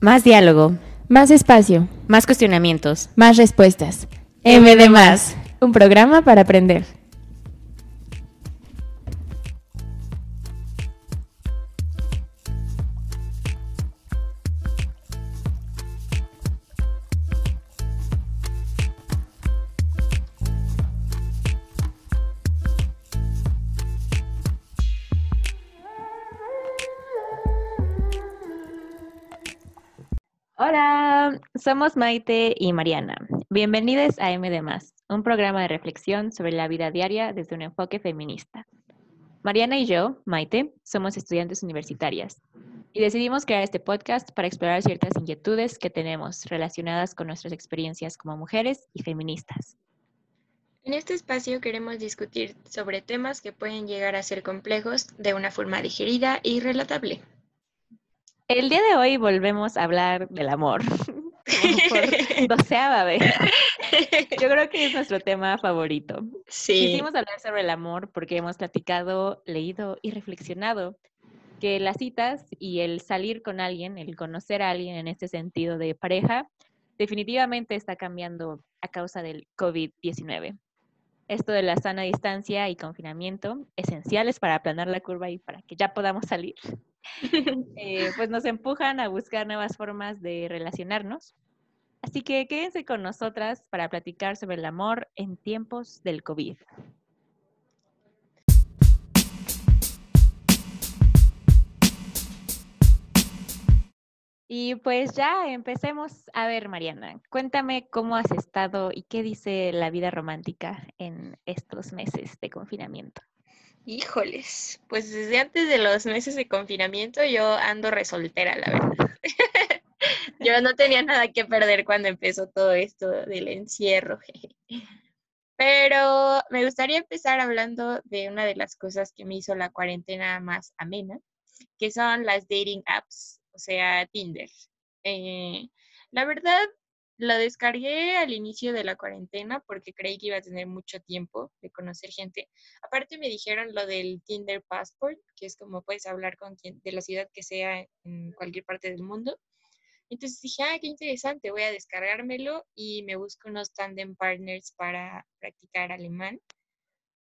Más diálogo. Más espacio. Más cuestionamientos. Más respuestas. M de más. Un programa para aprender. Somos Maite y Mariana. Bienvenidos a M de Más, un programa de reflexión sobre la vida diaria desde un enfoque feminista. Mariana y yo, Maite, somos estudiantes universitarias y decidimos crear este podcast para explorar ciertas inquietudes que tenemos relacionadas con nuestras experiencias como mujeres y feministas. En este espacio queremos discutir sobre temas que pueden llegar a ser complejos de una forma digerida y relatable. El día de hoy volvemos a hablar del amor. Por doceava vez. Yo creo que es nuestro tema favorito. Sí. Quisimos hablar sobre el amor porque hemos platicado, leído y reflexionado que las citas y el salir con alguien, el conocer a alguien en este sentido de pareja, definitivamente está cambiando a causa del COVID-19. Esto de la sana distancia y confinamiento, esenciales para aplanar la curva y para que ya podamos salir, eh, pues nos empujan a buscar nuevas formas de relacionarnos. Así que quédense con nosotras para platicar sobre el amor en tiempos del COVID. Y pues ya empecemos. A ver, Mariana, cuéntame cómo has estado y qué dice la vida romántica en estos meses de confinamiento. Híjoles, pues desde antes de los meses de confinamiento yo ando resoltera, la verdad. yo no tenía nada que perder cuando empezó todo esto del encierro. Pero me gustaría empezar hablando de una de las cosas que me hizo la cuarentena más amena, que son las dating apps, o sea, Tinder. Eh, la verdad, lo descargué al inicio de la cuarentena porque creí que iba a tener mucho tiempo de conocer gente. Aparte me dijeron lo del Tinder Passport, que es como puedes hablar con quien de la ciudad que sea en cualquier parte del mundo. Entonces dije, ah, qué interesante, voy a descargármelo y me busco unos tandem partners para practicar alemán.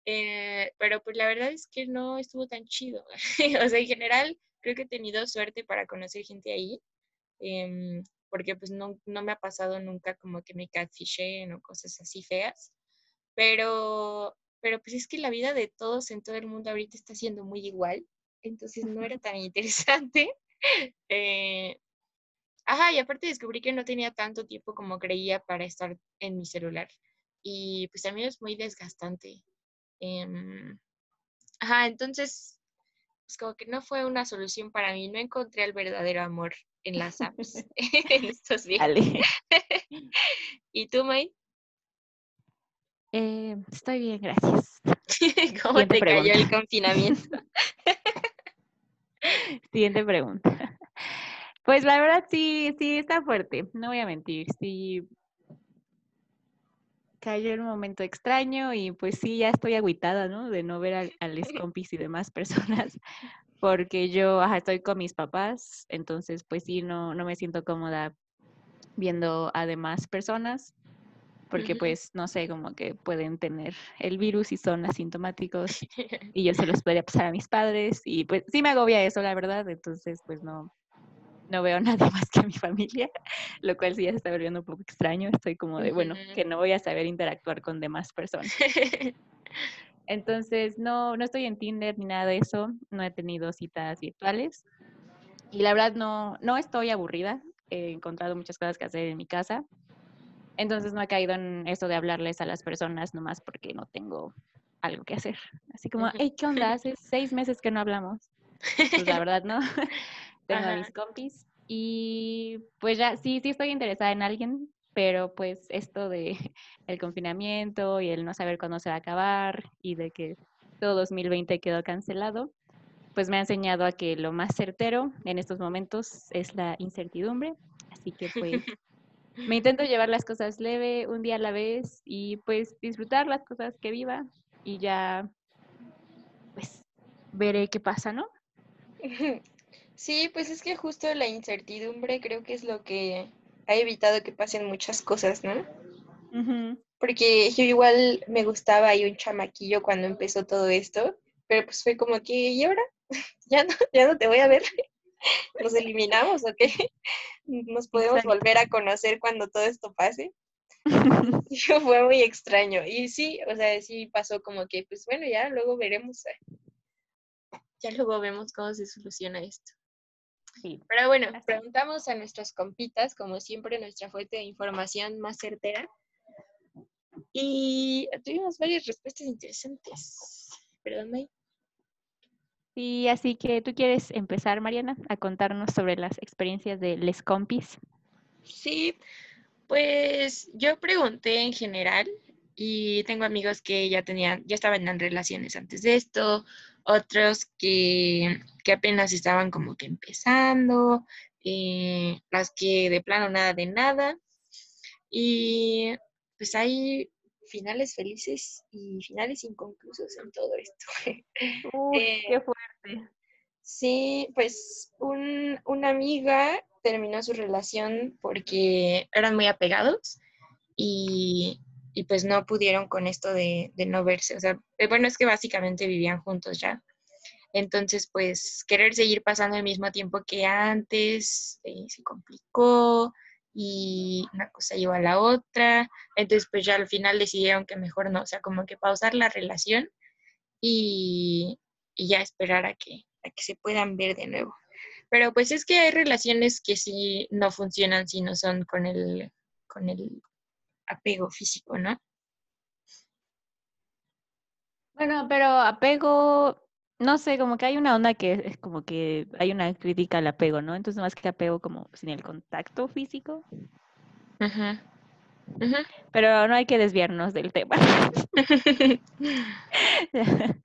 Eh, pero pues la verdad es que no estuvo tan chido. o sea, en general creo que he tenido suerte para conocer gente ahí. Em, porque pues no, no, me ha pasado nunca como que me catfishen o cosas así feas. Pero, pero pues es que la vida de todos en todo el mundo ahorita está siendo muy igual. Entonces no era tan interesante. Eh, Ajá, y aparte descubrí que no tenía tanto tiempo como creía para estar en mi celular. Y pues también es muy desgastante. Em, ajá, entonces, pues como que no fue una solución para mí. No encontré el verdadero amor en las apps en estos días. ¿Y tú, May? Eh, estoy bien, gracias. ¿Cómo Siguiente te cayó pregunta. el confinamiento? Siguiente pregunta. Pues la verdad sí, sí está fuerte, no voy a mentir, sí cayó en un momento extraño y pues sí, ya estoy agüitada, ¿no? De no ver al- a, los compis y demás personas, porque yo ajá, estoy con mis papás, entonces pues sí, no, no me siento cómoda viendo a demás personas, porque pues no sé, como que pueden tener el virus y son asintomáticos y yo se los podría pasar a mis padres y pues sí me agobia eso, la verdad, entonces pues no, no veo a nadie más que a mi familia, lo cual sí ya se está volviendo un poco extraño, estoy como de, bueno, que no voy a saber interactuar con demás personas. Entonces, no, no estoy en Tinder ni nada de eso, no he tenido citas virtuales y la verdad no, no estoy aburrida, he encontrado muchas cosas que hacer en mi casa, entonces no he caído en eso de hablarles a las personas nomás porque no tengo algo que hacer. Así como, hey, ¿qué onda? Hace seis meses que no hablamos. Pues la verdad no. Tengo a mis Ajá. compis y pues ya, sí, sí estoy interesada en alguien, pero pues esto de el confinamiento y el no saber cuándo se va a acabar y de que todo 2020 quedó cancelado, pues me ha enseñado a que lo más certero en estos momentos es la incertidumbre. Así que pues me intento llevar las cosas leve, un día a la vez y pues disfrutar las cosas que viva y ya pues veré qué pasa, ¿no? Sí, pues es que justo la incertidumbre creo que es lo que ha evitado que pasen muchas cosas, ¿no? Porque yo igual me gustaba ahí un chamaquillo cuando empezó todo esto, pero pues fue como que, ¿y ahora? ya no, ya no te voy a ver. ¿Nos eliminamos o qué? ¿Nos podemos volver a conocer cuando todo esto pase? fue muy extraño. Y sí, o sea, sí pasó como que, pues bueno, ya luego veremos. Eh, ya luego vemos cómo se soluciona esto. Sí. Pero bueno, preguntamos a nuestras compitas, como siempre, nuestra fuente de información más certera. Y tuvimos varias respuestas interesantes. Perdón, May. Sí, así que tú quieres empezar, Mariana, a contarnos sobre las experiencias de Les Compis. Sí, pues yo pregunté en general y tengo amigos que ya tenían, ya estaban en relaciones antes de esto, otros que, apenas estaban como que empezando, eh, las que de plano nada de nada. Y pues hay finales felices y finales inconclusos en todo esto. Uy, eh, qué fuerte. Sí, pues un, una amiga terminó su relación porque eran muy apegados y, pues no pudieron con esto de, no verse. O sea, eh, bueno, es que básicamente vivían juntos ya. Entonces, pues querer seguir pasando el mismo tiempo que antes eh, se complicó y una cosa llevó a la otra. Entonces, pues ya al final decidieron que mejor no, o sea, como que pausar la relación y, y ya esperar a que, a que se puedan ver de nuevo. Pero pues es que hay relaciones que sí no funcionan si no son con el, con el apego físico, ¿no? Bueno, pero apego, no sé, como que hay una onda que es como que hay una crítica al apego, ¿no? Entonces más que apego como sin el contacto físico. Ajá. Pero no hay que desviarnos del tema.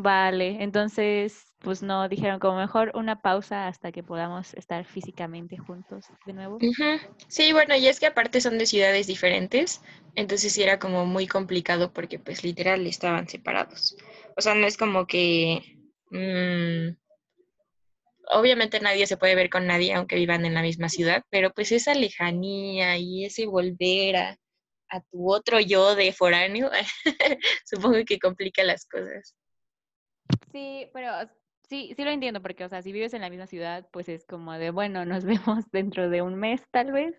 vale, entonces pues no, dijeron como mejor una pausa hasta que podamos estar físicamente juntos de nuevo. Sí, bueno, y es que aparte son de ciudades diferentes, entonces sí era como muy complicado porque pues literal estaban separados. O sea, no es como que... Mm, obviamente nadie se puede ver con nadie aunque vivan en la misma ciudad, pero pues esa lejanía y ese volver a, a tu otro yo de foráneo, supongo que complica las cosas. Sí, pero Sí, sí lo entiendo, porque, o sea, si vives en la misma ciudad, pues es como de, bueno, nos vemos dentro de un mes tal vez,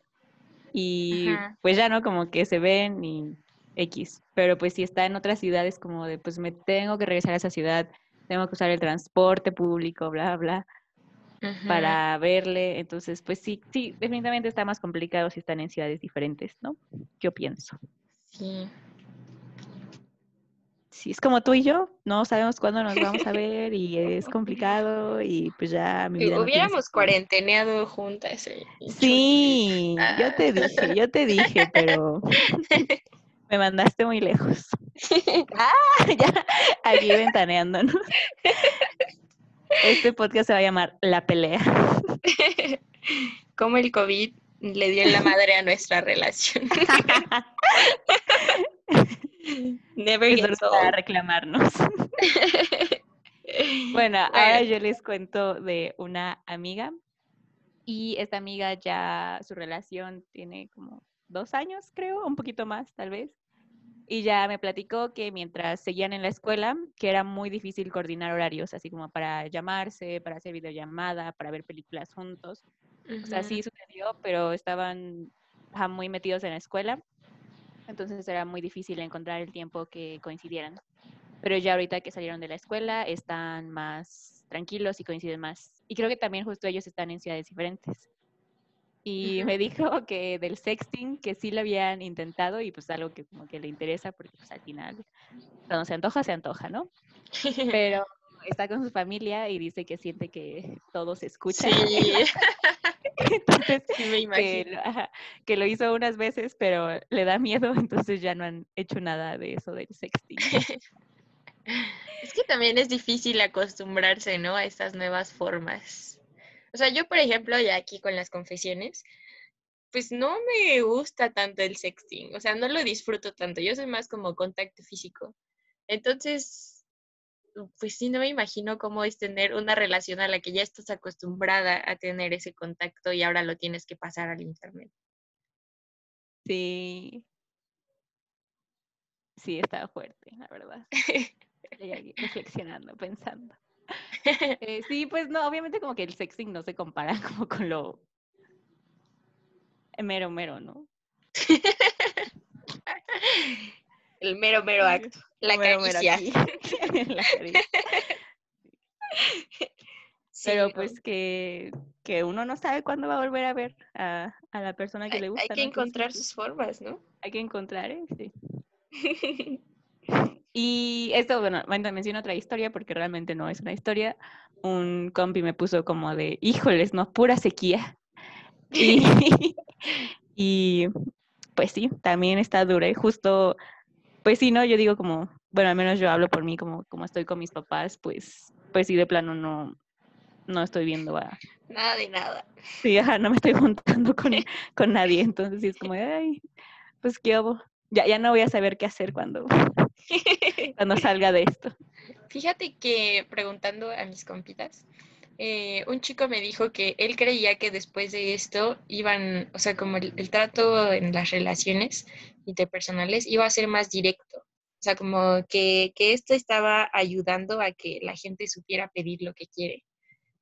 y pues ya no, como que se ven y X, pero pues si está en otra ciudad es como de, pues me tengo que regresar a esa ciudad, tengo que usar el transporte público, bla, bla, para verle, entonces, pues sí, sí, definitivamente está más complicado si están en ciudades diferentes, ¿no? Yo pienso. Sí si es como tú y yo, no sabemos cuándo nos vamos a ver y es complicado y pues ya mi vida Hubiéramos cuarenteneado juntas. Eh, sí, yo te dije, yo te dije, pero me mandaste muy lejos. ah, ya, aquí ventaneando, ¿no? Este podcast se va a llamar La Pelea. Como el COVID le dio en la madre a nuestra relación. Never gets a reclamarnos. bueno, ahora yo les cuento de una amiga y esta amiga ya su relación tiene como dos años, creo, un poquito más tal vez. Y ya me platicó que mientras seguían en la escuela, que era muy difícil coordinar horarios, así como para llamarse, para hacer videollamada, para ver películas juntos. O sea, sí sucedió, pero estaban muy metidos en la escuela entonces era muy difícil encontrar el tiempo que coincidieran. Pero ya ahorita que salieron de la escuela están más tranquilos y coinciden más. Y creo que también justo ellos están en ciudades diferentes. Y me dijo que del sexting, que sí lo habían intentado y pues algo que como que le interesa porque pues al final cuando se antoja, se antoja, ¿no? Pero está con su familia y dice que siente que todo se escucha. Sí. entonces, Que, lo, hizo unas veces, pero le da miedo, entonces ya no han hecho nada de eso del sexting. Es que también es difícil acostumbrarse, ¿no? A estas nuevas formas. O sea, yo, por ejemplo, ya aquí con las confesiones, pues no me gusta tanto el sexting, o sea, no lo disfruto tanto. Yo soy más como contacto físico. Entonces, pues sí, no me imagino cómo es tener una relación a la que ya estás acostumbrada a tener ese contacto y ahora lo tienes que pasar al internet. Sí. Sí, estaba fuerte, la verdad. Reflexionando, pensando. Eh, sí, pues no, obviamente como que el sexting no se compara como con lo mero mero, ¿no? el mero mero acto, la Mero, caricia. La caricia. Sí, Pero pues que, que uno no sabe cuándo va a volver a ver a, a la persona que hay, le gusta. hay que encontrar sus formas, ¿no? Hay que encontrar, ¿eh? Sí. Y esto, bueno, bueno, menciono otra historia porque realmente no es una historia. Un compi me puso como de, híjoles, no, pura sequía. Y, y pues sí, también está dura. Y justo, pues sí, ¿no? Yo digo como, bueno, al menos yo hablo por mí, como, como estoy con mis papás, pues, pues sí, de plano no, no estoy viendo a... Nada de nada. Sí, ajá, no me estoy juntando con, con nadie. Entonces sí es como, ay, pues qué hago. Ya, ya no voy a saber qué hacer cuando, cuando salga de esto. Fíjate que preguntando a mis compitas, eh, un chico me dijo que él creía que después de esto iban, o sea, como el, el trato en las relaciones interpersonales iba a ser más directo. O sea, como que, que esto estaba ayudando a que la gente supiera pedir lo que quiere.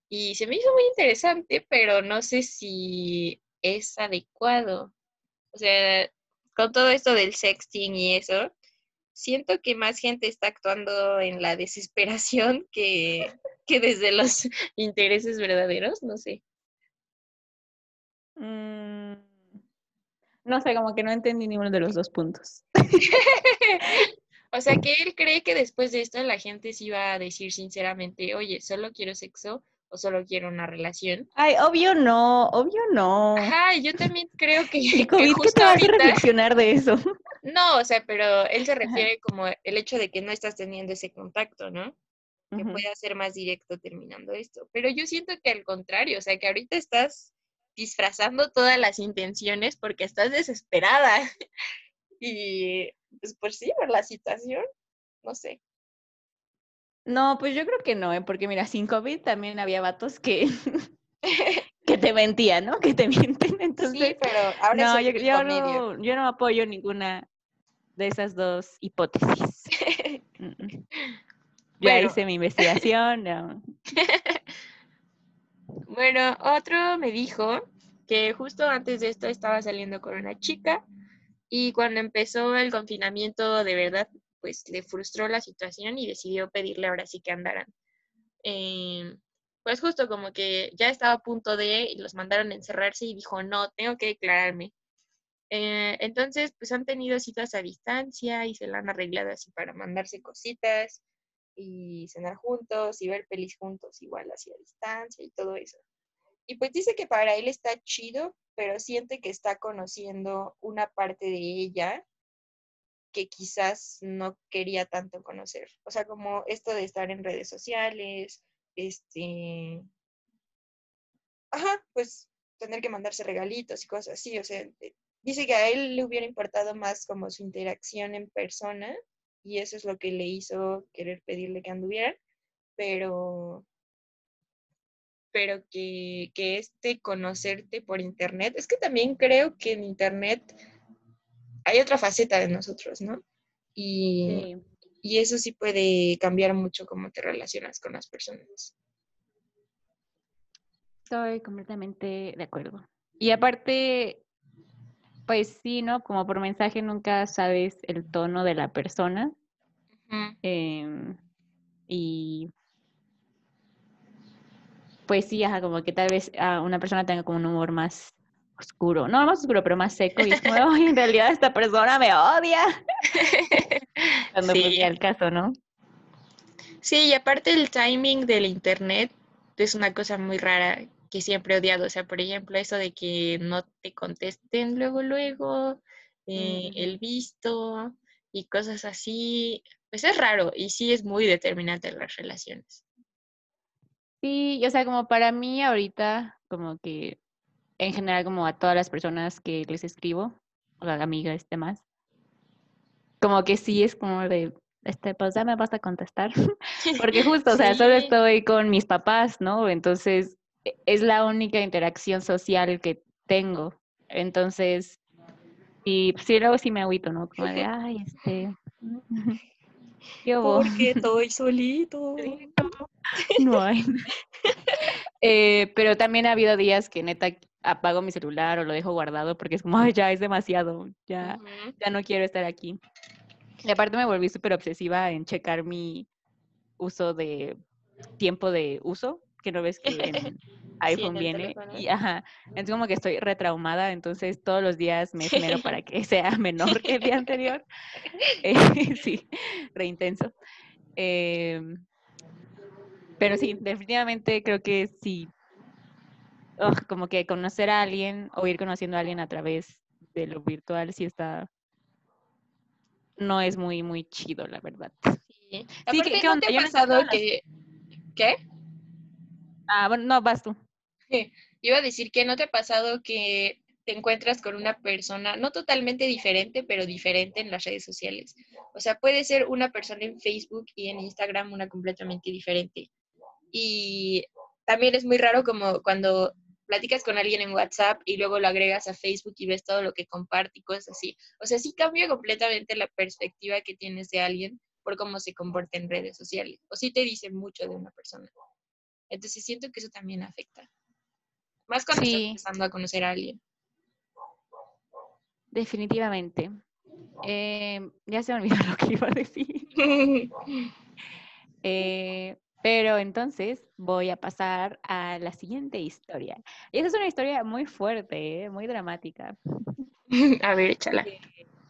Y se me hizo muy interesante, pero no sé si es adecuado. O sea, con todo esto del sexting y eso, siento que más gente está actuando en la desesperación que, que desde los intereses verdaderos, no sé. Mm, no sé, como que no entendí ninguno de los dos puntos. O sea, que él cree que después de esto la gente sí va a decir sinceramente, oye, solo quiero sexo o solo quiero una relación. Ay, obvio no, obvio no. Ajá, y yo también creo que, que COVID, ¿qué justo te hace ahorita- reflexionar de eso? No, o sea, pero él se refiere como el hecho de que no estás teniendo ese contacto, ¿no? que pueda ser más directo terminando esto. Pero yo siento que al contrario, o sea, que ahorita estás disfrazando todas las intenciones porque estás desesperada. y pues por sí, por la situación, no sé. No, pues yo creo que no, ¿eh? porque mira, sin COVID también había vatos que, que te mentían, ¿no? Que te mienten. Entonces, sí, pero ahora no, yo, yo no, yo no apoyo ninguna de esas dos hipótesis. Ya Bueno. hice mi investigación. no. Bueno, otro me dijo que justo antes de esto estaba saliendo con una chica y cuando empezó el confinamiento de verdad, pues le frustró la situación y decidió pedirle ahora sí que andaran. Em, pues justo como que ya estaba a punto de y los mandaron a encerrarse y dijo, no, tengo que declararme. Eh, entonces, pues han tenido citas a distancia y se la han arreglado así para mandarse cositas y cenar juntos y ver pelis juntos, igual así a distancia y todo eso. Y pues dice que para él está chido, pero siente que está conociendo una parte de ella que quizás no quería tanto conocer. O sea, como esto de estar en redes sociales, este, ajá, pues tener que mandarse regalitos y cosas así. O sea, eh, dice que a él le hubiera importado más como su interacción en persona y eso es lo que le hizo querer pedirle que anduvieran, pero pero que, que este conocerte por internet, es que también creo que en internet hay otra faceta de nosotros, ¿no? Y, Sí. y eso sí puede cambiar mucho cómo te relacionas con las personas. Estoy completamente de acuerdo. Y aparte, pues sí, ¿no? Como por mensaje nunca sabes el tono de la persona. Em, y pues sí, ajá, como que tal vez ah, una persona tenga como un humor más oscuro. No más oscuro, pero más seco. Y es como, en realidad esta persona me odia. Cuando pues Sí. al caso, ¿no? Sí, y aparte el timing del internet es una cosa muy rara que siempre he odiado. O sea, por ejemplo, eso de que no te contesten luego, luego, eh, Ujú. el visto y cosas así. Pues es raro y sí es muy determinante en las relaciones. Sí, y, o sea, como para mí ahorita, como que en general, como a todas las personas que les escribo, o a amigas, demás, como que sí es como de, este, pues ya me vas a contestar. Porque justo, o sea, solo estoy con mis papás, ¿no? Entonces, e, es la única interacción social que tengo. Entonces, y pues, sí, luego sí me agüito, ¿no? Como de, ay, este... Porque estoy solito. No hay. Eh, pero también ha habido días que neta apago mi celular o lo dejo guardado porque es como, ay, ya es demasiado, ya, ya no quiero estar aquí. Y aparte me volví súper obsesiva en checar mi uso de tiempo de uso, que no ves que en iPhone viene. Y ajá, es como que estoy retraumada, entonces todos los días me esmero para que sea menor que el día anterior. Eh, sí, reintenso. Eh, pero sí, definitivamente creo que sí, como que conocer a alguien o ir conociendo a alguien a través de lo virtual sí está, no es muy, muy chido, la verdad. Sí, sí ¿qué, ¿qué onda? Te ha pasado que... ¿Qué? Ah, bueno, no, vas tú. Iba a decir que no te ha pasado que te encuentras con una persona, no totalmente diferente, pero diferente en las redes sociales. O sea, puede ser una persona en Facebook y en Instagram una completamente diferente. Y también es muy raro como cuando platicas con alguien en WhatsApp y luego lo agregas a Facebook y ves todo lo que comparte y cosas así. O sea, sí cambia completamente la perspectiva que tienes de alguien por cómo se comporta en redes sociales. O sí te dice mucho de una persona. Entonces siento que eso también afecta. Más cuando estás empezando a conocer a alguien. Definitivamente. Eh, ya se me olvidó lo que iba a decir. eh, pero entonces voy a pasar a la siguiente historia. Y esa es una historia muy fuerte, ¿eh? muy dramática. A ver, échala.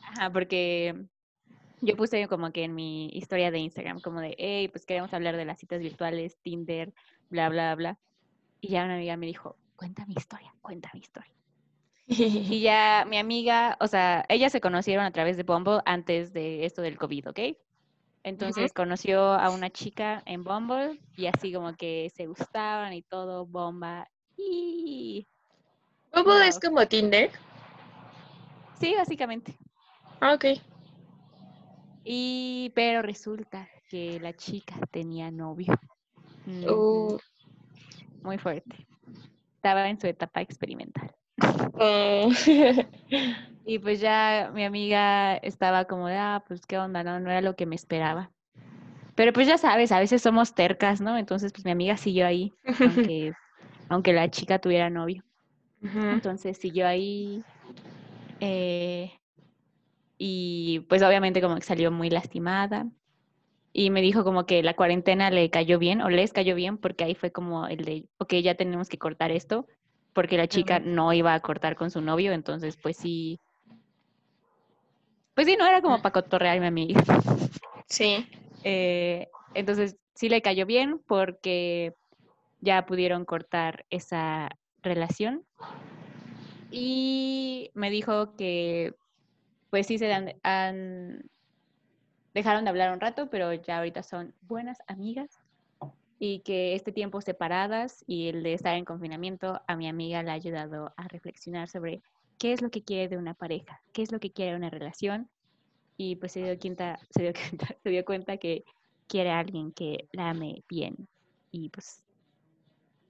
Ajá, porque yo puse como que en mi historia de Instagram, como de, hey, pues queremos hablar de las citas virtuales, Tinder, bla, bla, bla. Y ya una amiga me dijo, cuenta mi historia, cuenta mi historia. y ya mi amiga, o sea, ellas se conocieron a través de Bumble antes de esto del COVID, ¿ok? Entonces conoció a una chica en Bumble y así como que se gustaban y todo, bomba. Y... ¿Bumble es como Tinder? Sí, básicamente. Ah, ok. Y, pero resulta que la chica tenía novio. Uh. Muy fuerte. Estaba en su etapa experimental. Oh. Y pues ya mi amiga estaba como de, ah, pues qué onda, no, no era lo que me esperaba. Pero pues ya sabes, a veces somos tercas, ¿no? Entonces pues mi amiga siguió ahí, aunque, aunque la chica tuviera novio. Entonces siguió ahí. Eh, y pues obviamente como que salió muy lastimada. Y me dijo como que la cuarentena le cayó bien o les cayó bien porque ahí fue como el de, ok, ya tenemos que cortar esto porque la chica no iba a cortar con su novio, entonces pues sí, pues sí, no era como para cotorrear mi amiga. Sí. Eh, entonces sí le cayó bien porque ya pudieron cortar esa relación. Y me dijo que pues sí se han, dejaron de hablar un rato, pero ya ahorita son buenas amigas y que este tiempo separadas y el de estar en confinamiento a mi amiga le ha ayudado a reflexionar sobre qué es lo que quiere de una pareja, qué es lo que quiere de una relación. Y pues se dio, cuenta, se dio, cuenta, se dio cuenta que quiere a alguien que la ame bien y pues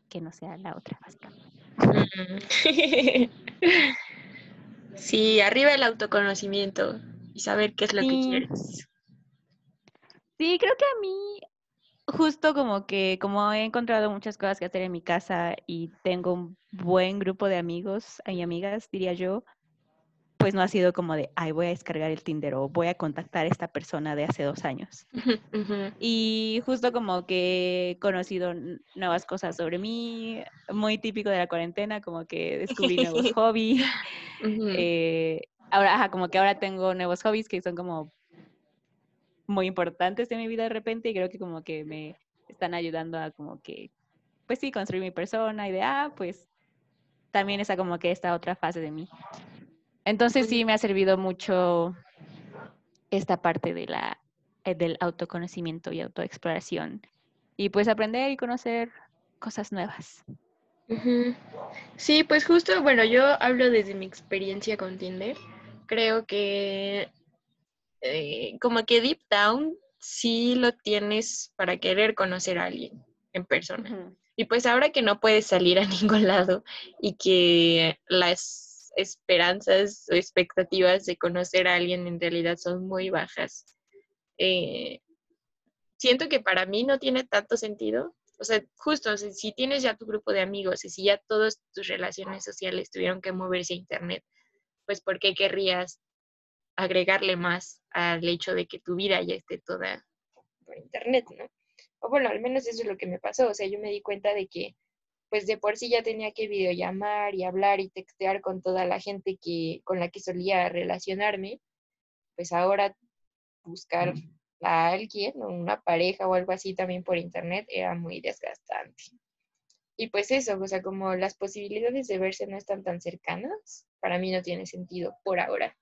que no sea la otra, básicamente. Sí, arriba el autoconocimiento y saber qué es lo que quieres. Sí, creo que a mí justo como que como he encontrado muchas cosas que hacer en mi casa y tengo un buen grupo de amigos y amigas, diría yo, pues no ha sido como de, ay, voy a descargar el Tinder o voy a contactar a esta persona de hace dos años. Y justo como que he conocido nuevas cosas sobre mí, muy típico de la cuarentena, como que descubrí nuevos hobbies. Eh, ahora, como que ahora tengo nuevos hobbies que son como muy importantes en mi vida de repente y creo que como que me están ayudando a como que, pues sí, construir mi persona y de, ah, pues también está como que esta otra fase de mí. Entonces sí me ha servido mucho esta parte de la, eh, del autoconocimiento y autoexploración y pues aprender y conocer cosas nuevas. Sí, pues justo, bueno, yo hablo desde mi experiencia con Tinder. Creo que eh, como que deep down sí lo tienes para querer conocer a alguien en persona. Y pues ahora que no puedes salir a ningún lado y que las esperanzas o expectativas de conocer a alguien en realidad son muy bajas, eh, siento que para mí no tiene tanto sentido. O sea, justo, si tienes ya tu grupo de amigos y si ya todas tus relaciones sociales tuvieron que moverse a Internet, pues ¿por qué querrías agregarle más al hecho de que tu vida ya esté toda por Internet, ¿no? O bueno, al menos eso es lo que me pasó. O sea, yo me di cuenta de que pues de por sí ya tenía que videollamar y hablar y textear con toda la gente que, con la que solía relacionarme, pues ahora buscar a alguien, una pareja o algo así también por internet era muy desgastante. Y pues eso, o sea, como las posibilidades de verse no están tan cercanas, para mí no tiene sentido por ahora.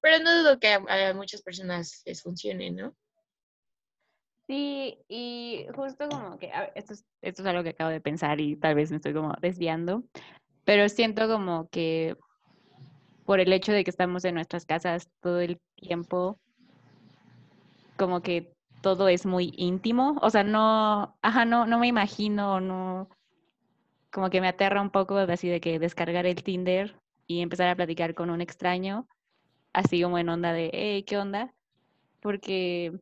Pero no dudo que a, muchas personas les funcione, ¿no? Sí, y justo como que, esto, es, esto es algo que acabo de pensar y tal vez me estoy como desviando, pero siento como que por el hecho de que estamos en nuestras casas todo el tiempo, como que todo es muy íntimo, o sea, no, ajá, no, no me imagino, no, como que me aterra un poco así de que descargar el Tinder y empezar a platicar con un extraño, así como en onda de, hey, ¿qué onda? Porque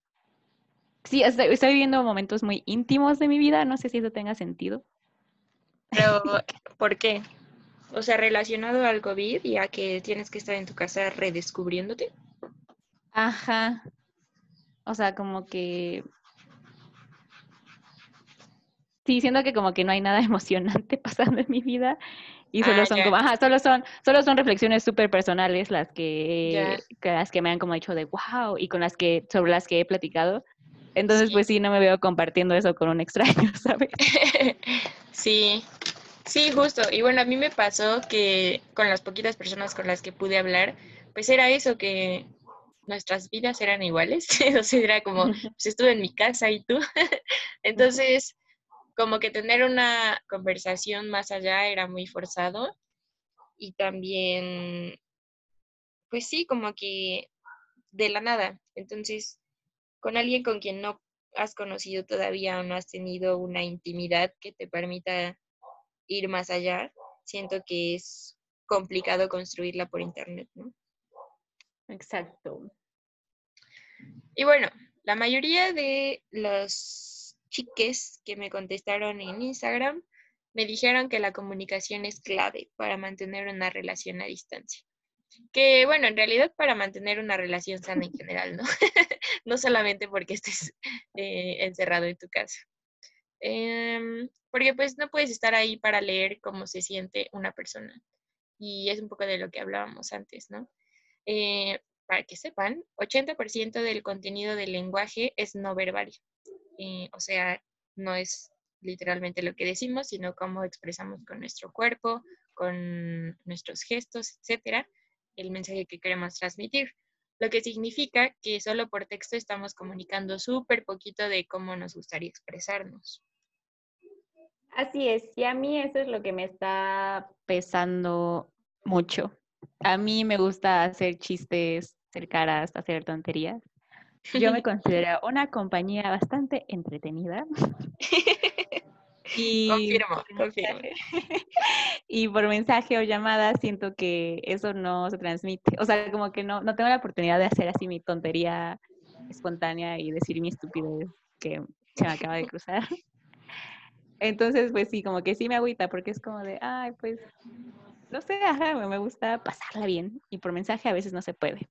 sí, estoy, viviendo momentos muy íntimos de mi vida, no sé si eso tenga sentido. Pero, ¿por qué? O sea, relacionado al COVID y a que tienes que estar en tu casa redescubriéndote. Ajá. O sea, como que... Sí, siento que como que no hay nada emocionante pasando en mi vida y solo ah, son como, ajá, solo son, solo son reflexiones súper personales las que, que, las que me han como dicho de wow y con las que, sobre las que he platicado. Entonces, pues sí, no me veo compartiendo eso con un extraño, ¿sabes? sí, sí, justo. Y bueno, a mí me pasó que con las poquitas personas con las que pude hablar, pues era eso, que nuestras vidas eran iguales. o sea, era como, pues estuve en mi casa y tú. Entonces, como que tener una conversación más allá era muy forzado y también, pues sí, como que de la nada. Entonces, con alguien con quien no has conocido todavía o no has tenido una intimidad que te permita ir más allá, siento que es complicado construirla por internet, ¿no? Exacto. Y bueno, la mayoría de los chiques que me contestaron en Instagram me dijeron que la comunicación es clave para mantener una relación a distancia. Que bueno, en realidad para mantener una relación sana en general, ¿no? no solamente porque estés eh, encerrado en tu casa. Em, porque pues no puedes estar ahí para leer cómo se siente una persona. Y es un poco de lo que hablábamos antes, ¿no? Eh, para que sepan, 80% del contenido del lenguaje es no verbal. O sea, no es literalmente lo que decimos, sino cómo expresamos con nuestro cuerpo, con nuestros gestos, etcétera, el mensaje que queremos transmitir. Lo que significa que solo por texto estamos comunicando súper poquito de cómo nos gustaría expresarnos. Así es, y a mí eso es lo que me está pesando mucho. A mí me gusta hacer chistes, hacer caras, hacer tonterías. Yo me considero una compañía bastante entretenida. y confirmo, confirmo. y por mensaje o llamada siento que eso no se transmite. O sea, como que no, no tengo la oportunidad de hacer así mi tontería espontánea y decir mi estupidez que se me acaba de cruzar. Entonces, pues sí, como que sí me agüita porque es como de, ay, pues, no sé, ajá, me gusta pasarla bien y por mensaje a veces no se puede.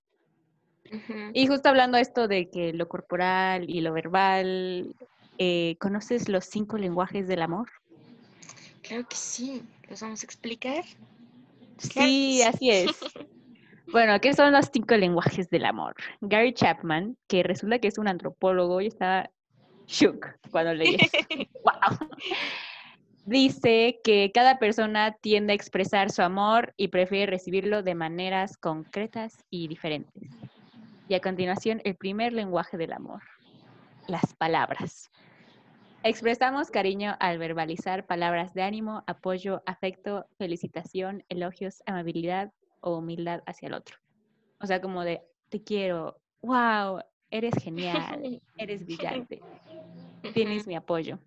Y justo hablando esto de que lo corporal y lo verbal, eh, ¿conoces los cinco lenguajes del amor? Claro que sí. ¿Los vamos a explicar? Sí, así es. Bueno, ¿qué son los cinco lenguajes del amor? Gary Chapman, que resulta que es un antropólogo, y estaba shook cuando leí wow. Dice que cada persona tiende a expresar su amor y prefiere recibirlo de maneras concretas y diferentes. Y a continuación, el primer lenguaje del amor, las palabras. Expresamos cariño al verbalizar palabras de ánimo, apoyo, afecto, felicitación, elogios, amabilidad o humildad hacia el otro. O sea, como de te quiero, wow, eres genial, eres brillante, tienes mi apoyo.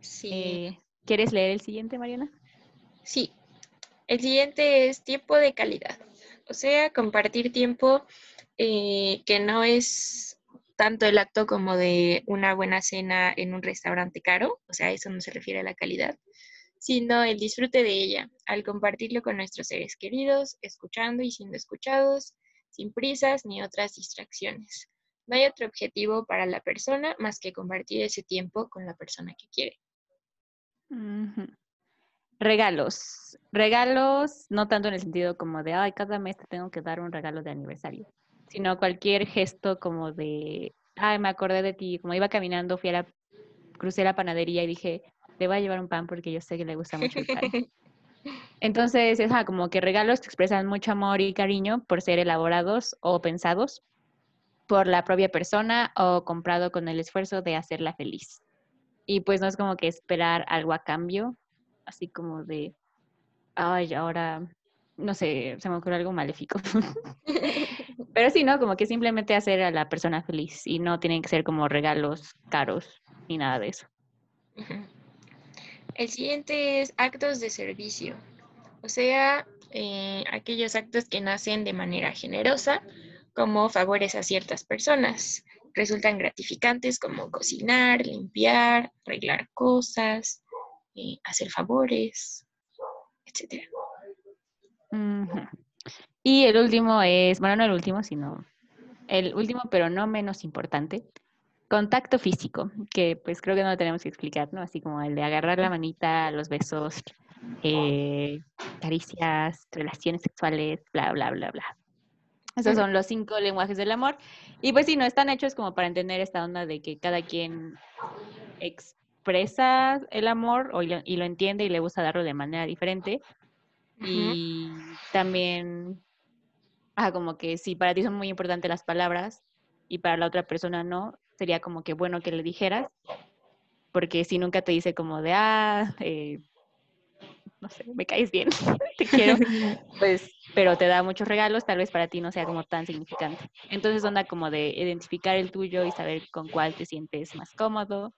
Sí. Eh, ¿Quieres leer el siguiente, Mariana? Sí. El siguiente es tiempo de calidad. O sea, compartir tiempo eh, que no es tanto el acto como de una buena cena en un restaurante caro, o sea, eso no se refiere a la calidad, sino el disfrute de ella, al compartirlo con nuestros seres queridos, escuchando y siendo escuchados, sin prisas ni otras distracciones. No hay otro objetivo para la persona más que compartir ese tiempo con la persona que quiere. Regalos. Regalos, no tanto en el sentido como de, ay, cada mes te tengo que dar un regalo de aniversario, sino cualquier gesto como de, ay, me acordé de ti, como iba caminando, fui a la, crucé la panadería y dije, le voy a llevar un pan porque yo sé que le gusta mucho el pan. Entonces, ajá, como que regalos te expresan mucho amor y cariño por ser elaborados o pensados por la propia persona o comprado con el esfuerzo de hacerla feliz. Y pues no es como que esperar algo a cambio, así como de, ay, ahora, no sé, se me ocurre algo maléfico. Pero sí, ¿no? Como que simplemente hacer a la persona feliz y no tienen que ser como regalos caros ni nada de eso. El siguiente es actos de servicio, o sea, eh, aquellos actos que nacen de manera generosa, como favores a ciertas personas. Resultan gratificantes como cocinar, limpiar, arreglar cosas, eh, hacer favores, etc. Y el último es, bueno, no el último, sino el último, pero no menos importante, contacto físico, que pues creo que no lo tenemos que explicar, ¿no? Así como el de agarrar la manita, los besos, eh, caricias, relaciones sexuales, bla, bla, bla, bla. Esos son los cinco lenguajes del amor. Y pues sí, no están hechos como para entender esta onda de que cada quien expresa el amor o y lo, entiende y le gusta darlo de manera diferente. Ujú. Y también, ah, como que si para ti son muy importantes las palabras y para la otra persona no, sería como que bueno que le dijeras, porque si nunca te dice como de, ah, eh, no sé, me caes bien, te quiero, pues, pero te da muchos regalos, tal vez para ti no sea como tan significante. Entonces onda como de identificar el tuyo y saber con cuál te sientes más cómodo.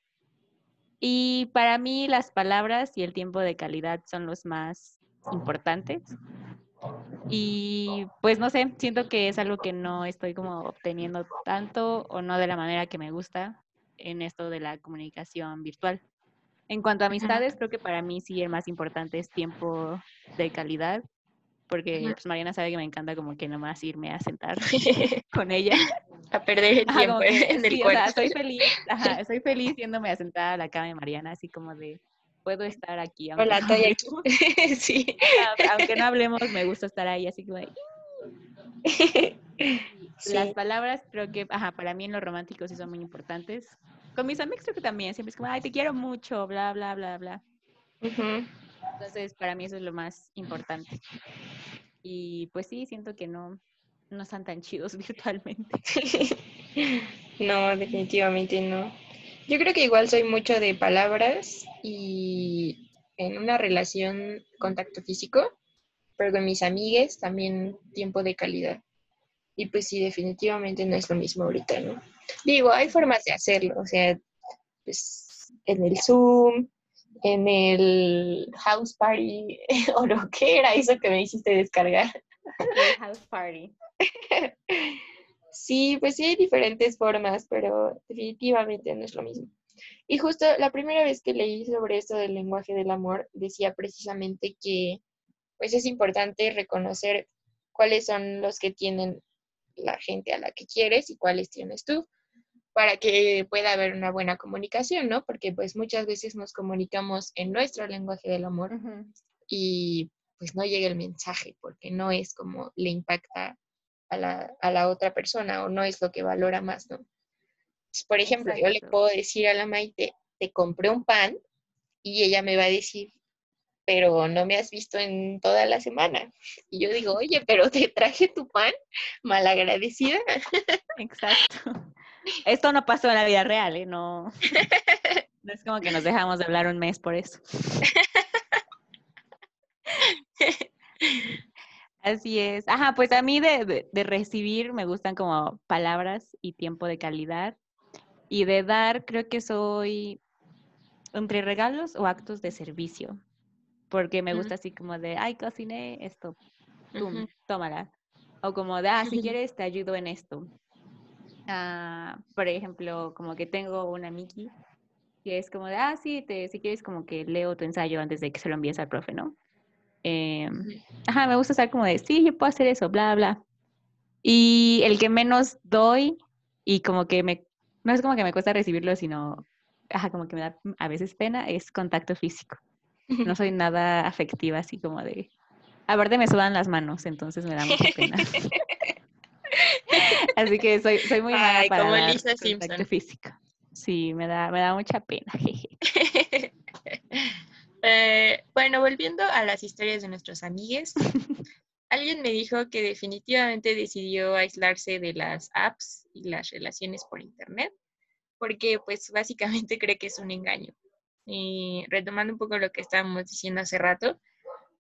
Y para mí las palabras y el tiempo de calidad son los más importantes. Y pues no sé, siento que es algo que no estoy como obteniendo tanto o no de la manera que me gusta en esto de la comunicación virtual. En cuanto a amistades, creo que para mí sí el más importante es tiempo de calidad, porque pues Mariana sabe que me encanta como que nomás irme a sentar con ella. a perder el tiempo como que, en el sí, o sea, cuarto. soy feliz, ajá, soy feliz yéndome a sentar a la cama de Mariana, así como de, puedo estar aquí, aunque Hola, no estoy aquí. hablemos. sí. Aunque no hablemos, me gusta estar ahí, así como de, Las palabras creo que, ajá, para mí en lo romántico sí son muy importantes. Con mis amigos creo que también, siempre es como, ay, te quiero mucho, bla, bla, bla, bla. Ujú. Entonces, para mí eso es lo más importante. Y pues sí, siento que no, no están tan chidos virtualmente. No, definitivamente no. Yo creo que igual soy mucho de palabras y en una relación contacto físico, pero con mis amigues también tiempo de calidad. Y pues sí, definitivamente no es lo mismo ahorita, ¿no? Digo, hay formas de hacerlo, o sea, pues en el Zoom, en el house party, o lo que era eso que me hiciste descargar. El house party. Sí, pues sí hay diferentes formas, pero definitivamente no es lo mismo. Y justo la primera vez que leí sobre esto del lenguaje del amor, decía precisamente que pues es importante reconocer cuáles son los que tienen la gente a la que quieres y cuáles tienes tú, para que pueda haber una buena comunicación, ¿no? Porque pues muchas veces nos comunicamos en nuestro lenguaje del amor Ujú. y pues no llega el mensaje porque no es como le impacta a la, a la otra persona o no es lo que valora más, ¿no? Entonces, por ejemplo, yo le Exacto. puedo decir a la Maite, te compré un pan y ella me va a decir, pero no me has visto en toda la semana. Y yo digo, oye, pero te traje tu pan, malagradecida. Exacto. Esto no pasó en la vida real, ¿eh? No, no es como que nos dejamos de hablar un mes por eso. Así es. Ajá, pues a mí de, de, de recibir me gustan como palabras y tiempo de calidad. Y de dar, creo que soy entre regalos o actos de servicio. Porque me gusta así como de, ay, cociné esto, tómala. O como de, ah, si quieres te ayudo en esto. Ah, por ejemplo, como que tengo una Miki que es como de, ah, sí, te, si quieres como que leo tu ensayo antes de que se lo envíes al profe, ¿no? Ujú. ajá, me gusta estar como de, sí, yo puedo hacer eso, bla, bla. Y el que menos doy y como que me, no es como que me cuesta recibirlo, sino, ajá, como que me da a veces pena, es contacto físico. No soy nada afectiva, así como de, aparte me sudan las manos, entonces me da mucha pena. Así que soy, soy muy mala Ay, para como dar Lisa Simpson. físico. Sí, me da, me da mucha pena. Eh, bueno, volviendo a las historias de nuestros amigues, alguien me dijo que definitivamente decidió aislarse de las apps y las relaciones por internet, porque pues básicamente cree que es un engaño. Y retomando un poco lo que estábamos diciendo hace rato,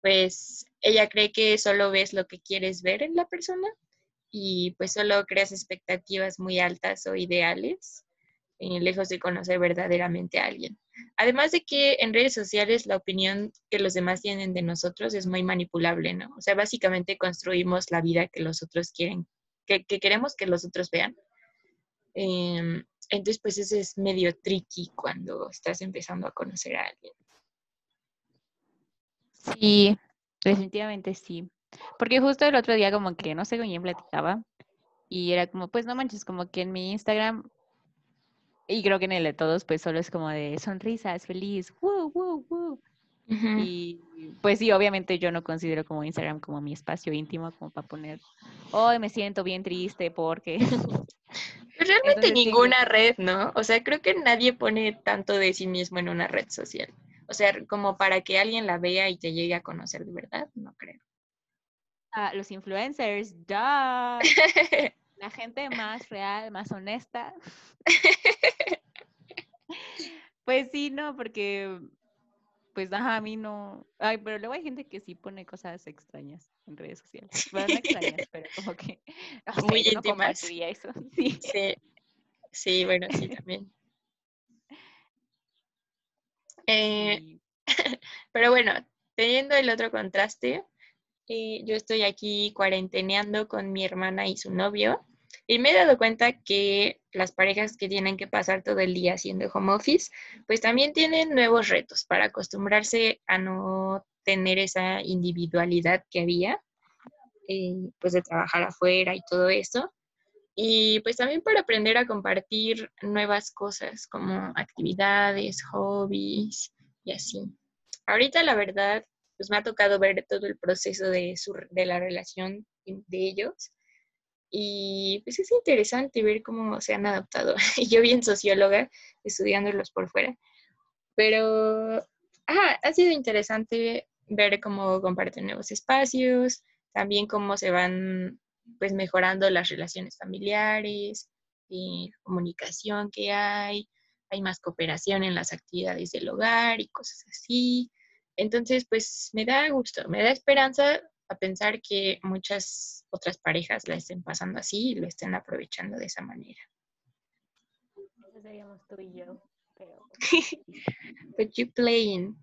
pues ella cree que solo ves lo que quieres ver en la persona y pues solo creas expectativas muy altas o ideales, eh, lejos de conocer verdaderamente a alguien. Además de que en redes sociales la opinión que los demás tienen de nosotros es muy manipulable, ¿no? O sea, básicamente construimos la vida que los otros quieren, que, que queremos que los otros vean. Em, entonces, pues ese es medio tricky cuando estás empezando a conocer a alguien. Sí, definitivamente sí. Porque justo el otro día como que, no sé con quién platicaba, y era como, pues no manches, como que en mi Instagram, y creo que en el de todos, pues solo es como de sonrisas, feliz, woo, woo, woo. Y pues sí, obviamente yo no considero como Instagram como mi espacio íntimo, como para poner, hoy me siento bien triste porque... Pues realmente Entonces, sí, ninguna red, ¿no? O sea, creo que nadie pone tanto de sí mismo en una red social. O sea, como para que alguien la vea y te llegue a conocer de verdad, no creo. Los influencers, ya. La gente más real, más honesta. Pues sí, no, porque, pues, ajá, a mí no. Ay, pero luego hay gente que sí pone cosas extrañas en redes sociales. Bueno, no extrañas, pero como que, no sé, Muy no íntimas. eso. Sí. Sí, sí, bueno, sí, también. Eh, sí. pero bueno, teniendo el otro contraste, eh, yo estoy aquí cuarenteneando con mi hermana y su novio y me he dado cuenta que las parejas que tienen que pasar todo el día haciendo home office, pues también tienen nuevos retos para acostumbrarse a no tener esa individualidad que había, eh, pues de trabajar afuera y todo eso. Y pues también para aprender a compartir nuevas cosas como actividades, hobbies y así. Ahorita la verdad, pues me ha tocado ver todo el proceso de, su, de la relación de ellos. Y pues es interesante ver cómo se han adaptado. Yo bien socióloga, estudiándolos por fuera. Pero ajá, ha sido interesante ver cómo comparten nuevos espacios, también cómo se van pues mejorando las relaciones familiares, y comunicación que hay, hay más cooperación en las actividades del hogar y cosas así. Entonces, pues me da gusto, me da esperanza a pensar que muchas otras parejas la estén pasando así y lo estén aprovechando de esa manera. Eso seríamos tú y yo, pero... But you playing.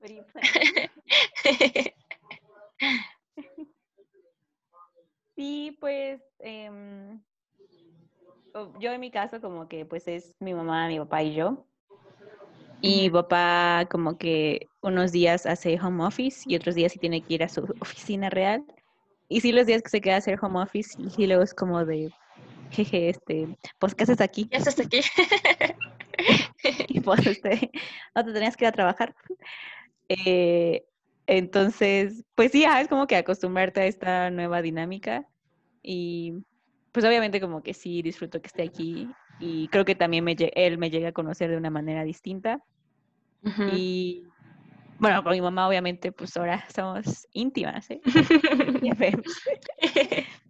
Are you planning? Sí, pues o- yo en mi caso como que pues es mi mamá, mi papá y yo. Y mi papá como que unos días hace home office y otros días sí tiene que ir a su oficina real. Y sí los días que se queda a hacer home office y sí luego es como de, jeje, este, pues ¿qué haces aquí? Ya estás aquí. Y pues este, no te tenías que ir a trabajar. Eh, entonces, pues sí, es como que acostumbrarte a esta nueva dinámica y pues obviamente como que sí disfruto que esté aquí y creo que también me, él me llega a conocer de una manera distinta Ujú. y bueno, con mi mamá obviamente pues ahora somos íntimas, ¿eh?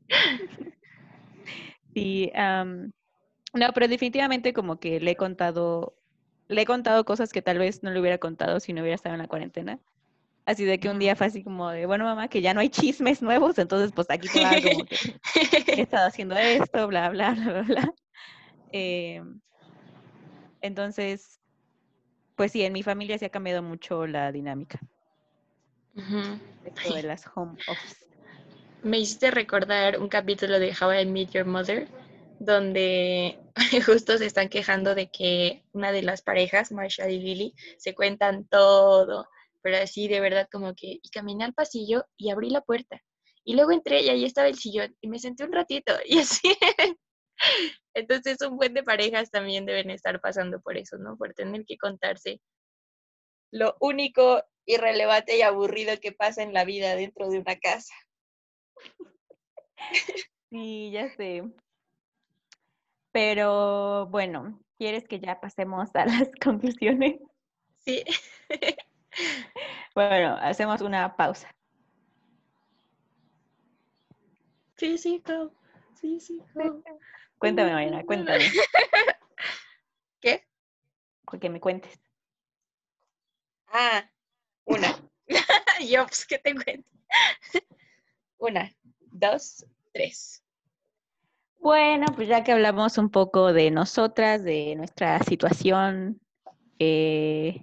Sí, am, no, pero definitivamente como que le he contado, le he contado cosas que tal vez no le hubiera contado si no hubiera estado en la cuarentena. Así de que un día fue así como de, bueno, mamá, que ya no hay chismes nuevos, entonces pues aquí te va como que he estado haciendo esto, bla, bla, bla, bla, bla. Eh, entonces, pues sí, en mi familia se ha cambiado mucho la dinámica. Esto de las home office. Me hiciste recordar un capítulo de How I Met Your Mother, donde justo se están quejando de que una de las parejas, Marshall y Lily, se cuentan todo, pero así de verdad como que, y caminé al pasillo y abrí la puerta. Y luego entré y ahí estaba el sillón y me senté un ratito y así. Entonces un buen de parejas también deben estar pasando por eso, ¿no? Por tener que contarse lo único irrelevante y aburrido que pasa en la vida dentro de una casa. Sí, ya sé. Pero bueno, ¿quieres que ya pasemos a las conclusiones? Sí. Bueno, hacemos una pausa. Físico, físico. Cuéntame, Mariana, cuéntame. ¿Qué? Que me cuentes. Ah, una. Yo, pues, ¿qué te cuento? Una, dos, tres. Bueno, pues ya que hablamos un poco de nosotras, de nuestra situación eh,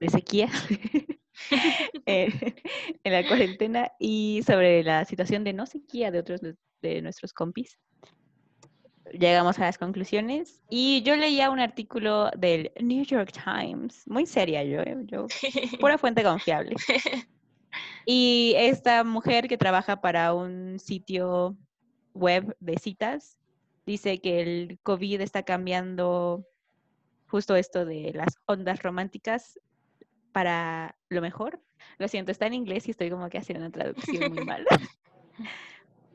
de sequía eh, en la cuarentena y sobre la situación de no sequía de otros de nuestros compis, llegamos a las conclusiones y yo leía un artículo del New York Times, muy seria yo, ¿eh? yo pura fuente confiable. Y esta mujer que trabaja para un sitio web de citas dice que el COVID está cambiando justo esto de las ondas románticas para lo mejor. Lo siento, está en inglés y estoy como que haciendo una traducción muy mala.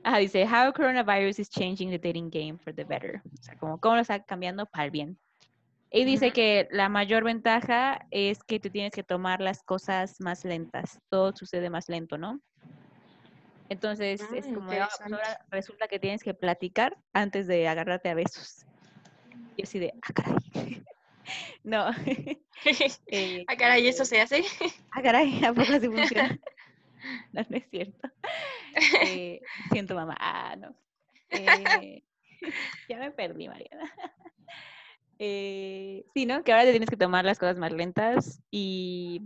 Ah, dice, how coronavirus is changing the dating game for the better. O sea, como cómo lo está cambiando para el bien. Y dice que la mayor ventaja es que tú tienes que tomar las cosas más lentas. Todo sucede más lento, ¿no? Entonces, es Ah, como, "Ah, pues ahora resulta que tienes que platicar antes de agarrarte a besos. Y así de, ah, caray. no. eh, ah, caray, ¿eso se hace? Ah, caray, ¿a poco así funciona? No, no es cierto. Eh, siento mamá. Ah, no. Eh, ya me perdí, Mariana. Eh, sí, ¿no? Que ahora te tienes que tomar las cosas más lentas y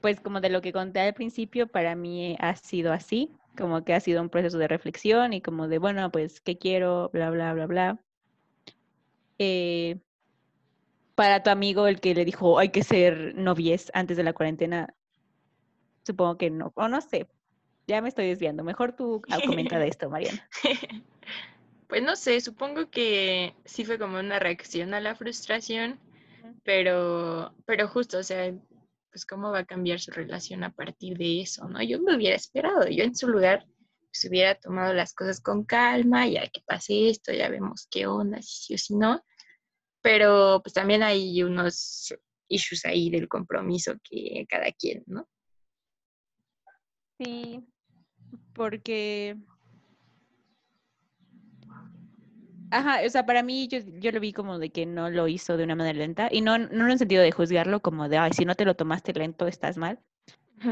pues como de lo que conté al principio, para mí ha sido así, como que ha sido un proceso de reflexión y como de, bueno, pues, ¿qué quiero? Bla, bla, bla, bla. Eh, para tu amigo, el que le dijo, hay que ser novies antes de la cuarentena, supongo que no, o no sé, ya me estoy desviando. Mejor tú ah, comenta de esto, Mariana. Pues no sé, supongo que sí fue como una reacción a la frustración, pero, pero justo, o sea, pues cómo va a cambiar su relación a partir de eso, ¿no? Yo me hubiera esperado, yo en su lugar pues hubiera tomado las cosas con calma, ya que pase esto, ya vemos qué onda, si sí o si no, pero pues también hay unos issues ahí del compromiso que cada quien, ¿no? Sí, porque... Ajá, o sea, para mí yo, yo lo vi como de que no lo hizo de una manera lenta y no, no en el sentido de juzgarlo como de, ay, si no te lo tomaste lento estás mal,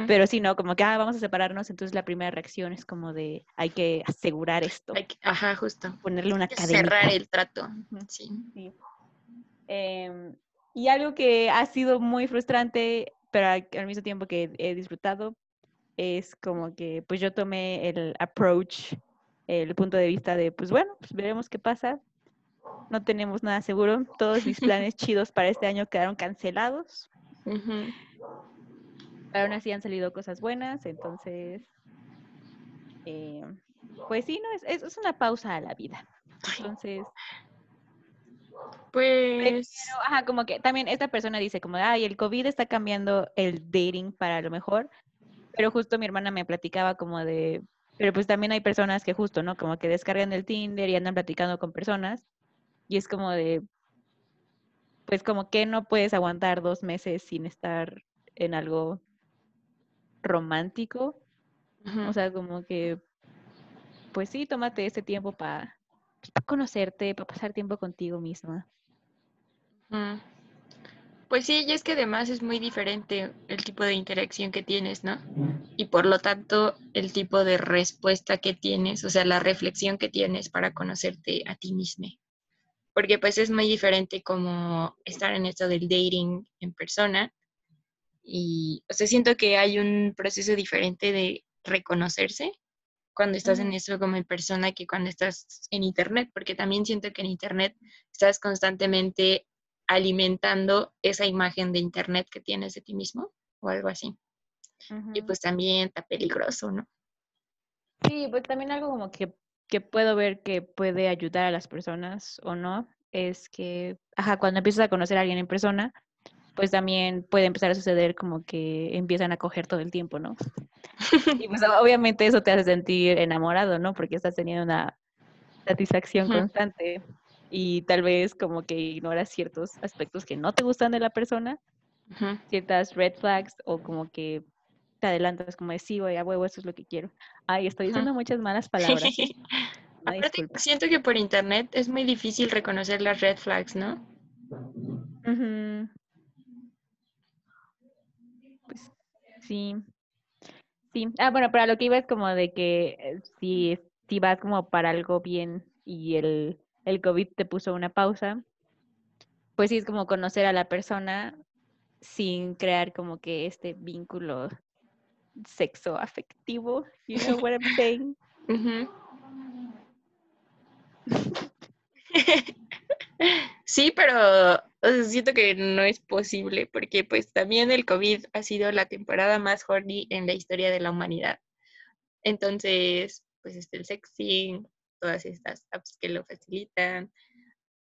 pero sí, no, como que, ah, vamos a separarnos, entonces la primera reacción es como de, hay que asegurar esto, Hay que- ajá, justo. ponerle una cadena. cerrar el trato, sí. Sí. Em, y algo que ha sido muy frustrante, pero al mismo tiempo que he disfrutado, es como que pues yo tomé el approach, el punto de vista de pues bueno, pues veremos qué pasa. No tenemos nada seguro. Todos mis planes chidos para este año quedaron cancelados. Pero aún así han salido cosas buenas, entonces, eh, pues sí, no, es, es, es una pausa a la vida. Entonces, Pues, Pero, ajá, como que también esta persona dice como, ay, el COVID está cambiando el dating para lo mejor, pero justo mi hermana me platicaba como de, pero pues también hay personas que justo, ¿no? Como que descargan el Tinder y andan platicando con personas y es como de, pues como que no puedes aguantar dos meses sin estar en algo romántico, o sea, como que, pues sí, tómate este tiempo para conocerte, para pasar tiempo contigo misma. Ujú. Pues sí, y es que además es muy diferente el tipo de interacción que tienes, ¿no? Y por lo tanto, el tipo de respuesta que tienes, o sea, la reflexión que tienes para conocerte a ti mismo. Porque pues es muy diferente como estar en esto del dating en persona. Y, o sea, siento que hay un proceso diferente de reconocerse cuando estás en esto como en persona que cuando estás en internet, porque también siento que en internet estás constantemente alimentando esa imagen de internet que tienes de ti mismo o algo así. Y pues también está peligroso, ¿no? Sí, pues también algo como que, que puedo ver que puede ayudar a las personas o no, es que, ajá, cuando empiezas a conocer a alguien en persona, pues también puede empezar a suceder como que empiezan a coger todo el tiempo, ¿no? y pues obviamente eso te hace sentir enamorado, ¿no? Porque estás teniendo una satisfacción constante y tal vez como que ignoras ciertos aspectos que no te gustan de la persona, ciertas red flags o como que te adelantas como de sí, voy a huevo, eso es lo que quiero. Ay, estoy diciendo muchas malas palabras. Aparte, siento que por internet es muy difícil reconocer las red flags, ¿no? Sí. Sí. Ah, bueno, para lo que iba es como de que eh, si, si vas como para algo bien y el, el COVID te puso una pausa, pues sí es como conocer a la persona sin crear como que este vínculo sexo afectivo, you know what I'm saying? Sí, pero siento que no es posible porque pues también el COVID ha sido la temporada más horny en la historia de la humanidad. Entonces, pues está el sexting, todas estas apps que lo facilitan.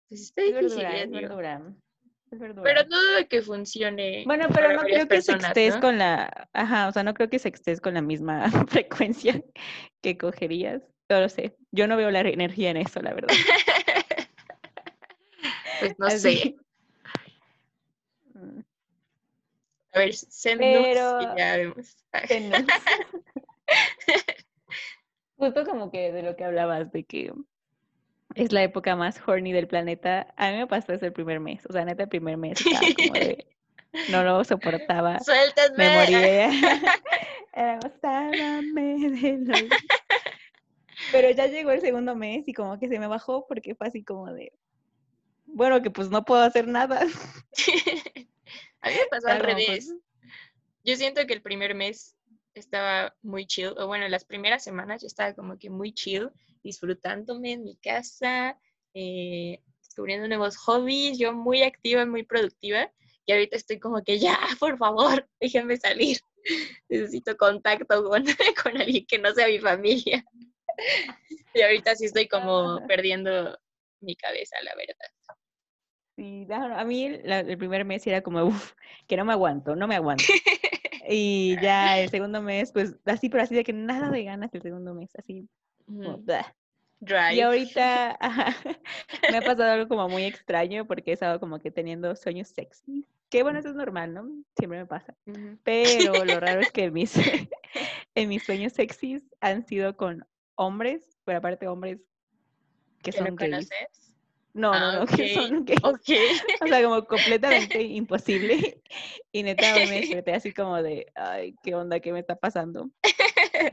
Pues está difícil. Es verdura, es verdura. Pero no de que funcione. Bueno, pero no creo que sextes con la, ajá, o sea, no creo que sextes con la misma frecuencia que cogerías. No lo sé. Yo no veo la energía en eso, la verdad. pues no sé. A ver, Pero... y ya vemos. Justo como que de lo que hablabas, de que es la época más horny del planeta. A mí me pasó eso el primer mes. O sea, neta, el primer mes como de... No lo soportaba. Suéltame. Me moría. Era de Pero ya llegó el segundo mes y como que se me bajó porque fue así como de... Bueno, que pues no puedo hacer nada. A mí me pasó al revés. Yo siento que el primer mes estaba muy chill, o bueno, las primeras semanas yo estaba como que muy chill, disfrutándome en mi casa, eh, descubriendo nuevos hobbies, yo muy activa, muy productiva, y ahorita estoy como que ya, por favor, déjenme salir. Necesito contacto con, con alguien que no sea mi familia. Y ahorita sí estoy como perdiendo mi cabeza, la verdad. Sí, a mí el primer mes era como, uff, que no me aguanto, no me aguanto. Y ya el segundo mes, pues así, pero así de que nada de ganas el segundo mes, así. y ahorita me ha pasado algo como muy extraño porque he estado como que teniendo sueños sexy. Que bueno, eso es normal, ¿no? Siempre me pasa. Pero lo raro es que mis, en mis sueños sexys han sido con hombres, pero aparte hombres que son gays. No, no, no, que son gays. O sea, como completamente imposible. Y neta me desperté así como de, ay, ¿qué onda? ¿Qué me está pasando?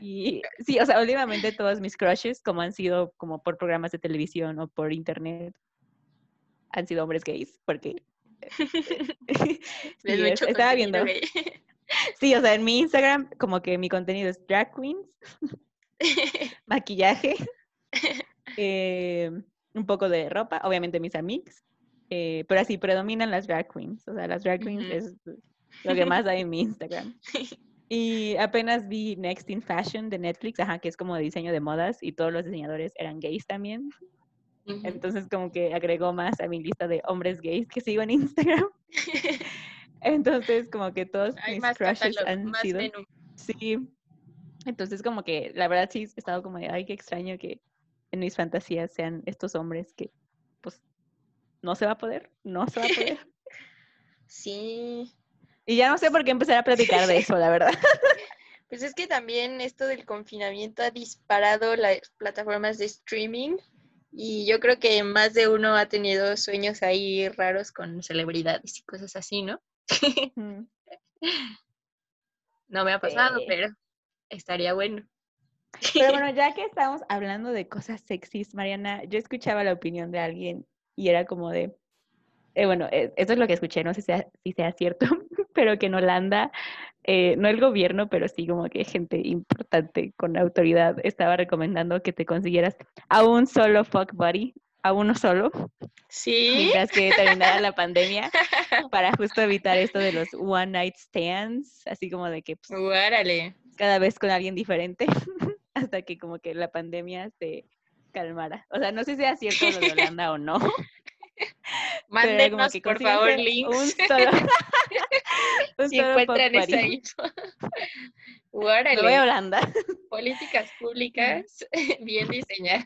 Y sí, o sea, últimamente todos mis crushes, como han sido como por programas de televisión o por internet, han sido hombres gays, porque sí, estaba viendo. Sí, o sea, en mi Instagram como que mi contenido es drag queens, maquillaje, eh, un poco de ropa, obviamente mis amigos, eh, pero así predominan las drag queens, o sea, las drag queens es lo que más hay en mi Instagram. Y apenas vi Next in Fashion de Netflix, ajá, que es como diseño de modas y todos los diseñadores eran gays también. Entonces como que agregó más a mi lista de hombres gays que sigo en Instagram. Entonces como que todos mis crushes han sido... Sí. Entonces como que la verdad sí he estado como de, ay, qué extraño que en mis fantasías sean estos hombres que, pues, no se va a poder, no se va a poder. Sí. Y ya no sé por qué empezar a platicar de eso, la verdad. Pues es que también esto del confinamiento ha disparado las plataformas de streaming Y yo creo que más de uno ha tenido sueños ahí raros con celebridades y cosas así, ¿no? No me ha pasado, Sí. pero estaría bueno. Pero bueno, ya que estamos hablando de cosas sexys, Mariana, yo escuchaba la opinión de alguien y era como de, eh, bueno, eh, esto es lo que escuché, no sé si sea, si sea cierto, pero que en Holanda, eh, no el gobierno, pero sí como que gente importante con autoridad estaba recomendando que te consiguieras a un solo fuck buddy, a uno solo, Sí, mientras que terminara la pandemia, para justo evitar esto de los one night stands, así como de que pues, órale. cada vez con alguien diferente hasta que como que la pandemia se calmara. O sea, no sé si sea cierto lo de Holanda o no. Mándenos, por favor, links Un solo, un si solo encuentran esa info. Voy a Holanda. políticas públicas bien diseñadas.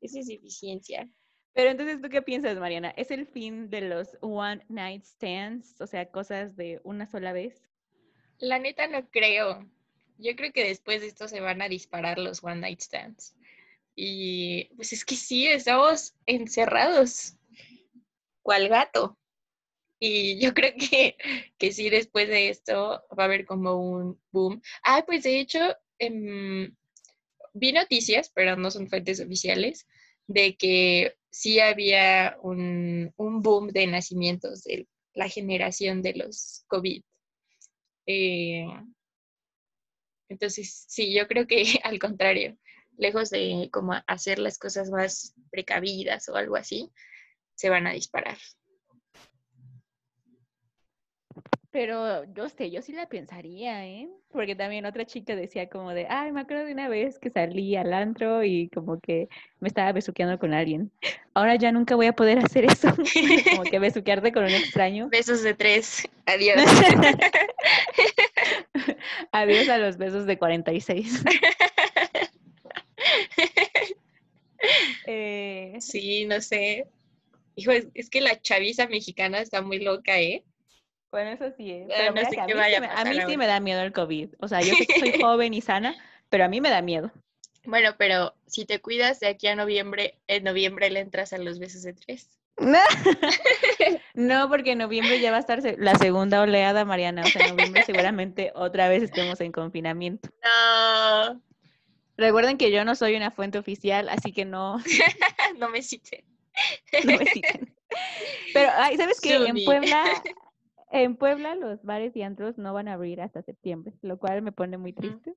Eso es eficiencia. Pero entonces, ¿tú qué piensas, Mariana? ¿Es el fin de los one night stands? O sea, cosas de una sola vez. La neta no creo. Yo creo que después de esto se van a disparar los one night stands. Y pues es que sí, estamos encerrados. ¿Cuál gato? Y yo creo que, que sí, después de esto va a haber como un boom. Ah, pues de hecho, em, vi noticias, pero no son fuentes oficiales, de que sí había un, un boom de nacimientos de la generación de los COVID. Eh, entonces, sí, yo creo que al contrario, lejos de como hacer las cosas más precavidas o algo así, se van a disparar. Pero yo sé, yo sí la pensaría, ¿eh? Porque también otra chica decía como de, ay, me acuerdo de una vez que salí al antro y como que me estaba besuqueando con alguien. Ahora ya nunca voy a poder hacer eso. Como que besuquearte con un extraño. Besos de tres, adiós. Adiós a los besos de 46. Eh, Sí, no sé. Hijo, es, es que la chaviza mexicana está muy loca, ¿eh? bueno, eso sí es. Ah, Pero no sé a qué mí, vaya sí a me, a pasar mí sí me da miedo el COVID. O sea, yo sé que soy joven y sana, pero a mí me da miedo. Bueno, pero si te cuidas de aquí a noviembre, en noviembre le entras a los besos de tres. No, porque en noviembre ya va a estar la segunda oleada, Mariana. O sea, en noviembre seguramente otra vez estemos en confinamiento. No, Recuerden que yo no soy una fuente oficial, así que no, no me citen. no me citen. Pero, ay, ¿sabes qué? En. Puebla, en Puebla los bares y antros no van a abrir hasta septiembre, lo cual me pone muy triste.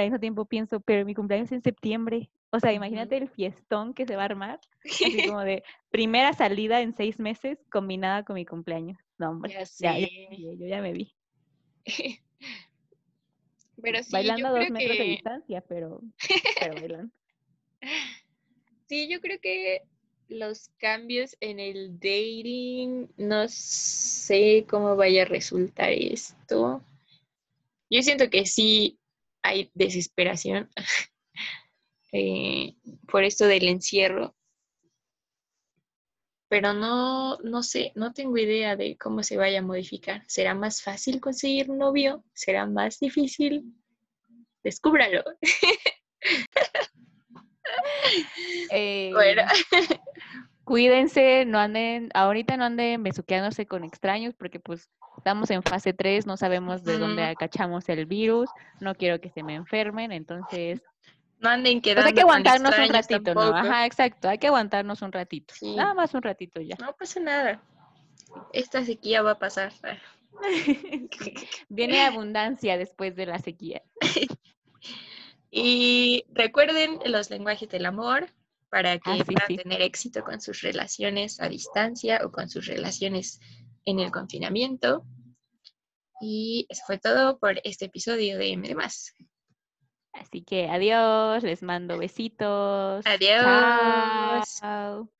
Al mismo tiempo pienso, pero mi cumpleaños es en septiembre. O sea, imagínate el fiestón que se va a armar, así como de primera salida en seis meses combinada con mi cumpleaños. No, hombre, Ya ya, ya sé. me vi, yo ya me vi. Pero sí, bailando a dos creo metros de distancia, pero, pero bailando. sí, yo creo que los cambios en el dating, no sé cómo vaya a resultar esto. Yo siento que sí hay desesperación eh, por esto del encierro. Pero no, no sé, no tengo idea de cómo se vaya a modificar. ¿Será más fácil conseguir un novio? ¿Será más difícil? Descúbralo. Bueno. Cuídense, no anden, ahorita no anden besuqueándose con extraños porque pues estamos en fase 3, no sabemos de dónde Ujú. cachamos el virus, no quiero que se me enfermen, entonces No anden pues quedando hay que aguantarnos un ratito, ¿no? Ajá, exacto, hay que aguantarnos un ratito, Sí. nada más un ratito ya. No pasa nada. Esta sequía va a pasar. Viene abundancia después de la sequía. Y recuerden los lenguajes del amor para que Ah, sí, puedan sí. tener éxito con sus relaciones a distancia o con sus relaciones en el confinamiento. Y eso fue todo por este episodio de M. Así que adiós, les mando besitos. Adiós. Chao.